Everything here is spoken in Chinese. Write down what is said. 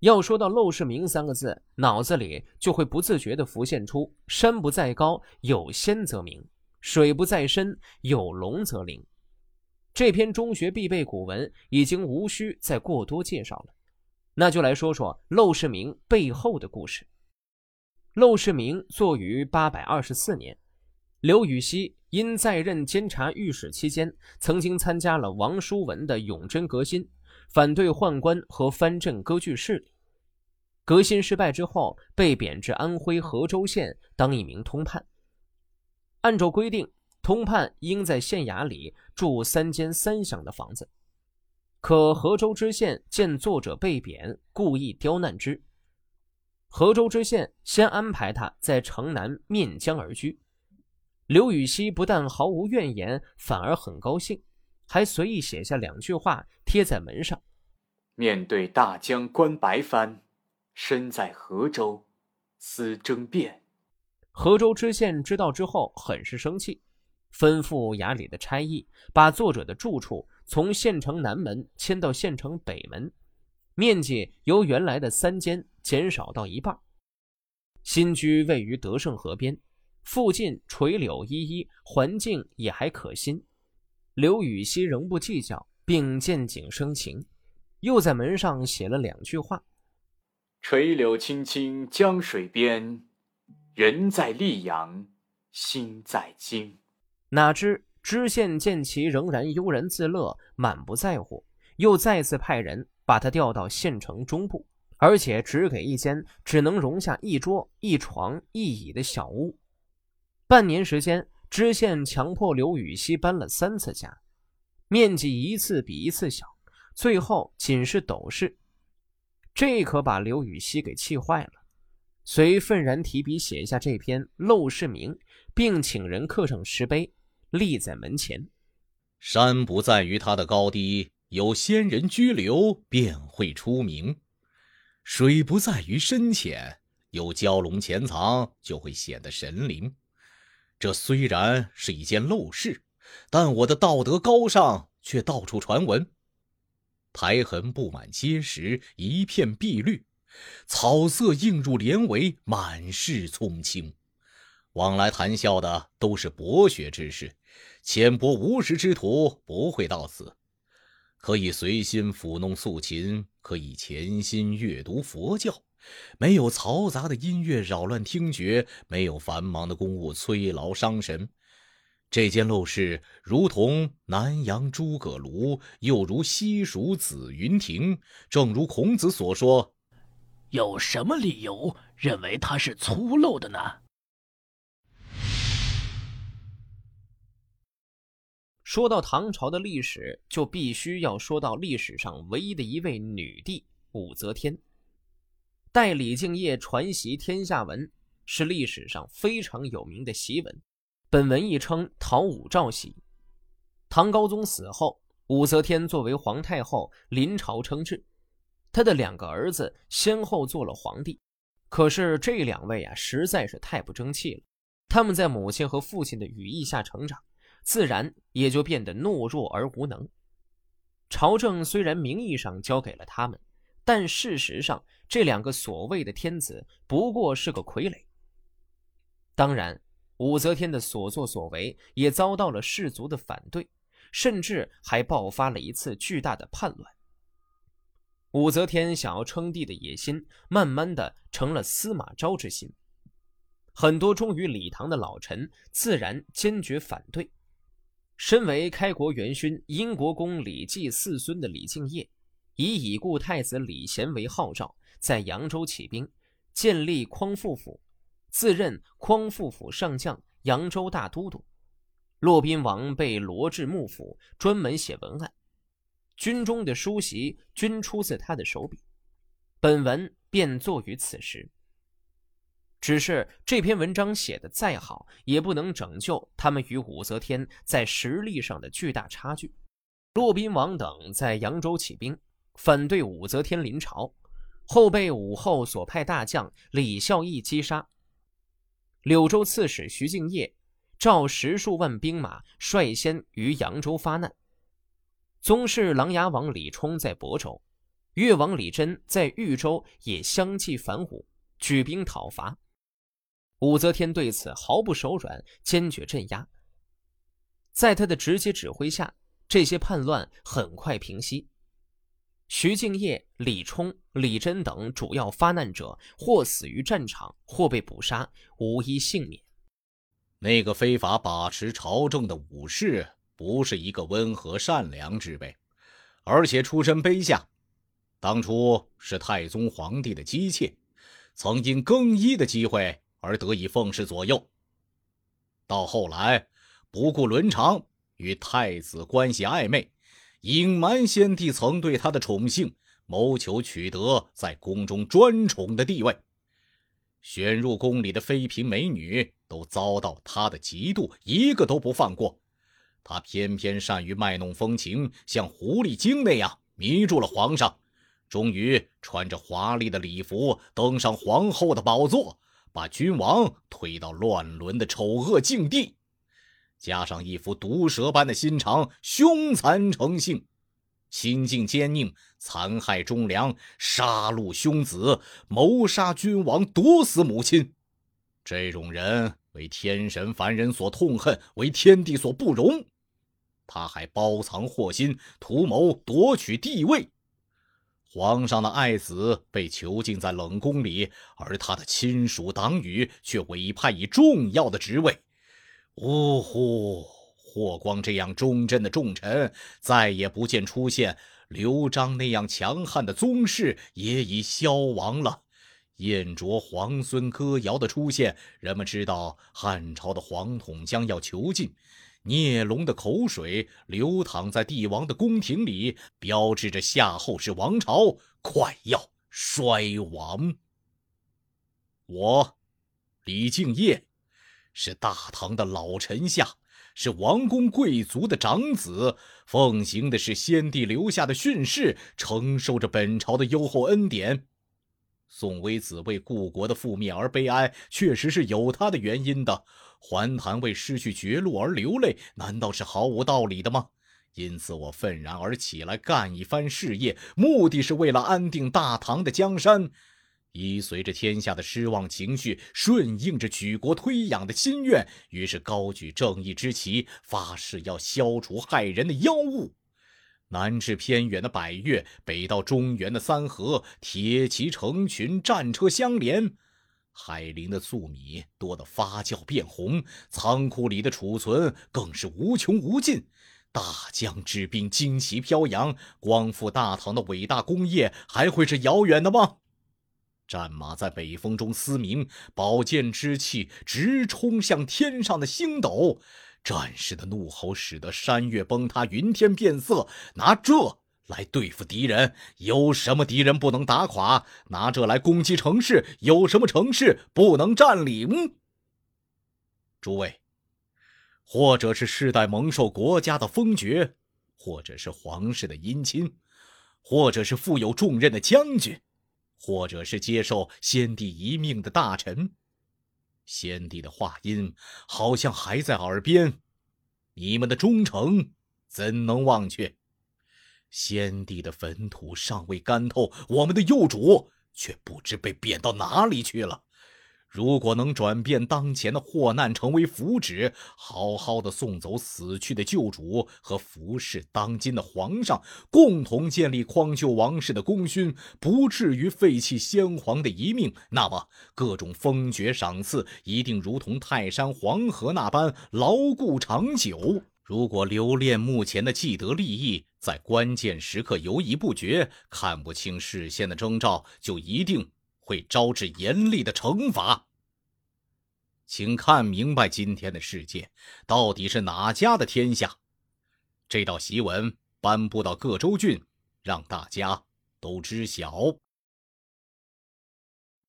要说到陋室铭三个字，脑子里就会不自觉地浮现出“山不在高，有仙则名；水不在深，有龙则灵”。这篇中学必备古文已经无需再过多介绍了，那就来说说陋室铭背后的故事。陋室铭作于八百二十四年，刘禹锡因在任监察御史期间，曾经参加了王叔文的永贞革新。反对宦官和藩镇割据势力，革新失败之后，被贬至安徽合州县当一名通判。按照规定，通判应在县衙里住三间三厢的房子，可合州知县见作者被贬，故意刁难之。合州知县先安排他在城南面江而居。刘禹锡不但毫无怨言，反而很高兴。还随意写下两句话贴在门上：“面对大江观白帆，身在河州思争辩。”河州知县知道之后很是生气，吩咐衙里的差役把作者的住处从县城南门迁到县城北门，面积由原来的三间减少到一半。新居位于德胜河边，附近垂柳依依，环境也还可欣。刘禹锡仍不计较，并见景生情，又在门上写了两句话：“垂柳青青江水边，人在溧阳心在京。”哪知知县见其仍然悠然自乐，满不在乎，又再次派人把他调到县城中部，而且只给一间只能容下一桌一床一椅的小屋。半年时间。知县强迫刘禹锡搬了三次家，面积一次比一次小，最后仅是斗室。这可把刘禹锡给气坏了，遂愤然提笔写下这篇《陋室铭》，并请人刻上石碑，立在门前。山不在于它的高低，有仙人居留便会出名；水不在于深浅，有蛟龙潜藏就会显得神灵。这虽然是一件陋室，但我的道德高尚却到处传闻。苔痕布满阶石，一片碧绿，草色映入帘帷，满是葱青。往来谈笑的都是博学之士，浅薄无识之徒不会到此。可以随心抚弄素琴，可以潜心阅读佛教。没有嘈杂的音乐扰乱听觉，没有繁忙的公务催劳伤神。这间陋室如同南阳诸葛庐，又如西蜀紫云亭。正如孔子所说：“有什么理由认为它是粗陋的呢？”说到唐朝的历史，就必须要说到历史上唯一的一位女帝武则天。代李敬业传习天下文，是历史上非常有名的檄文。本文亦称《讨武曌檄》。唐高宗死后，武则天作为皇太后临朝称制，她的两个儿子先后做了皇帝。可是这两位啊，实在是太不争气了。他们在母亲和父亲的羽翼下成长，自然也就变得懦弱而无能。朝政虽然名义上交给了他们。但事实上，这两个所谓的天子不过是个傀儡。当然，武则天的所作所为也遭到了士族的反对，甚至还爆发了一次巨大的叛乱。武则天想要称帝的野心，慢慢的成了司马昭之心。很多忠于李唐的老臣自然坚决反对。身为开国元勋英国公李继四孙的李敬业。以已故太子李贤为号召，在扬州起兵，建立匡复府，自任匡复府上将、扬州大都督。骆宾王被罗至幕府，专门写文案，军中的书籍均出自他的手笔。本文便作于此时。只是这篇文章写的再好，也不能拯救他们与武则天在实力上的巨大差距。骆宾王等在扬州起兵。反对武则天临朝，后被武后所派大将李孝义击杀。柳州刺史徐敬业召十数万兵马，率先于扬州发难。宗室琅琊王李冲在亳州，越王李贞在豫州也相继反武，举兵讨伐。武则天对此毫不手软，坚决镇压。在他的直接指挥下，这些叛乱很快平息。徐敬业、李冲、李真等主要发难者，或死于战场，或被捕杀，无一幸免。那个非法把持朝政的武士，不是一个温和善良之辈，而且出身卑下。当初是太宗皇帝的姬妾，曾因更衣的机会而得以奉侍左右。到后来，不顾伦常，与太子关系暧昧。隐瞒先帝曾对他的宠幸，谋求取得在宫中专宠的地位。选入宫里的妃嫔美女都遭到他的嫉妒，一个都不放过。他偏偏善于卖弄风情，像狐狸精那样迷住了皇上。终于穿着华丽的礼服登上皇后的宝座，把君王推到乱伦的丑恶境地。加上一副毒蛇般的心肠，凶残成性，心境坚硬，残害忠良，杀戮兄子，谋杀君王，毒死母亲。这种人为天神凡人所痛恨，为天地所不容。他还包藏祸心，图谋夺取帝位。皇上的爱子被囚禁在冷宫里，而他的亲属党羽却委派以重要的职位。呜呼！霍光这样忠贞的重臣，再也不见出现；刘璋那样强悍的宗室，也已消亡了。燕卓皇孙歌谣的出现，人们知道汉朝的皇统将要囚禁。聂龙的口水流淌在帝王的宫廷里，标志着夏后氏王朝快要衰亡。我，李敬业。是大唐的老臣下，是王公贵族的长子，奉行的是先帝留下的训示，承受着本朝的优厚恩典。宋微子为故国的覆灭而悲哀，确实是有他的原因的；桓谭为失去绝路而流泪，难道是毫无道理的吗？因此，我愤然而起来干一番事业，目的是为了安定大唐的江山。依随着天下的失望情绪，顺应着举国推仰的心愿，于是高举正义之旗，发誓要消除害人的妖物。南至偏远的百越，北到中原的三河，铁骑成群，战车相连。海陵的粟米多得发酵变红，仓库里的储存更是无穷无尽。大江之滨，旌旗飘扬，光复大唐的伟大功业，还会是遥远的吗？战马在北风中嘶鸣，宝剑之气直冲向天上的星斗。战士的怒吼使得山岳崩塌，云天变色。拿这来对付敌人，有什么敌人不能打垮？拿这来攻击城市，有什么城市不能占领？诸位，或者是世代蒙受国家的封爵，或者是皇室的姻亲，或者是负有重任的将军。或者是接受先帝遗命的大臣，先帝的话音好像还在耳边，你们的忠诚怎能忘却？先帝的坟土尚未干透，我们的幼主却不知被贬到哪里去了。如果能转变当前的祸难成为福祉，好好的送走死去的旧主和服侍当今的皇上，共同建立匡救王室的功勋，不至于废弃先皇的遗命，那么各种封爵赏赐一定如同泰山黄河那般牢固长久。如果留恋目前的既得利益，在关键时刻犹豫不决，看不清视线的征兆，就一定。会招致严厉的惩罚，请看明白今天的世界到底是哪家的天下。这道檄文颁布到各州郡，让大家都知晓。